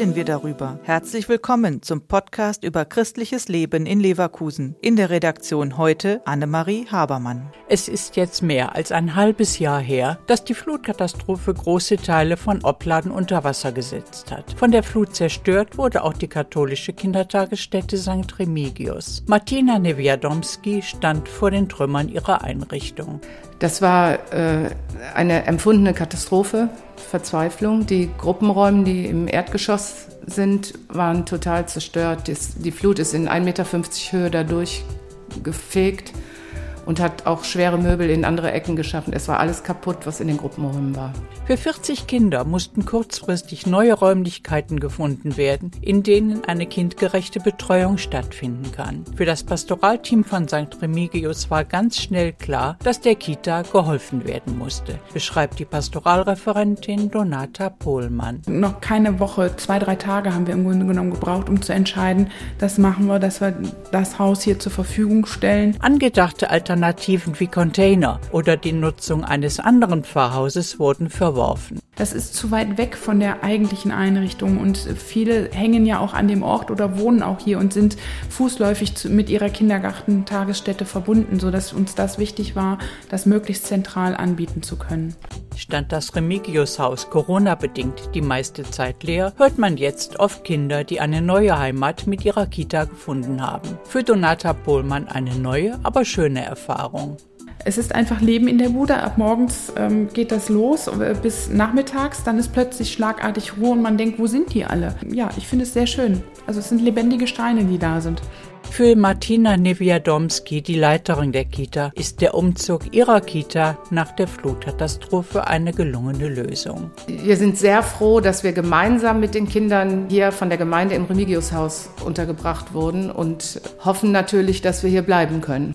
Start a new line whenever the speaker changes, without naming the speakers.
darüber. Herzlich willkommen zum Podcast über christliches Leben in Leverkusen. In der Redaktion heute Annemarie Habermann.
Es ist jetzt mehr als ein halbes Jahr her, dass die Flutkatastrophe große Teile von Opladen unter Wasser gesetzt hat. Von der Flut zerstört wurde auch die katholische Kindertagesstätte St. Remigius. Martina Newiadomski stand vor den Trümmern ihrer Einrichtung.
Das war äh, eine empfundene Katastrophe, Verzweiflung. Die Gruppenräume, die im Erdgeschoss sind, waren total zerstört. Die Flut ist in 1,50 Meter Höhe dadurch gefegt und hat auch schwere Möbel in andere Ecken geschaffen. Es war alles kaputt, was in den Gruppenräumen war.
Für 40 Kinder mussten kurzfristig neue Räumlichkeiten gefunden werden, in denen eine kindgerechte Betreuung stattfinden kann. Für das Pastoralteam von St. Remigius war ganz schnell klar, dass der Kita geholfen werden musste, beschreibt die Pastoralreferentin Donata Pohlmann.
Noch keine Woche, zwei, drei Tage haben wir im Grunde genommen gebraucht, um zu entscheiden, das machen wir, dass wir das Haus hier zur Verfügung stellen.
Angedachte Alternativen Alternativen wie Container oder die Nutzung eines anderen Pfarrhauses wurden verworfen.
Das ist zu weit weg von der eigentlichen Einrichtung und viele hängen ja auch an dem Ort oder wohnen auch hier und sind fußläufig mit ihrer Kindergartentagesstätte verbunden, sodass uns das wichtig war, das möglichst zentral anbieten zu können.
Stand das Remigiushaus Corona-bedingt die meiste Zeit leer, hört man jetzt oft Kinder, die eine neue Heimat mit ihrer Kita gefunden haben. Für Donata Pohlmann eine neue, aber schöne Erfahrung.
Es ist einfach Leben in der Bude. Ab morgens ähm, geht das los äh, bis nachmittags. Dann ist plötzlich schlagartig Ruhe und man denkt, wo sind die alle? Ja, ich finde es sehr schön. Also es sind lebendige Steine, die da sind.
Für Martina Newiadomski, die Leiterin der Kita, ist der Umzug ihrer Kita nach der Flutkatastrophe eine gelungene Lösung.
Wir sind sehr froh, dass wir gemeinsam mit den Kindern hier von der Gemeinde im Remigiushaus untergebracht wurden und hoffen natürlich, dass wir hier bleiben können.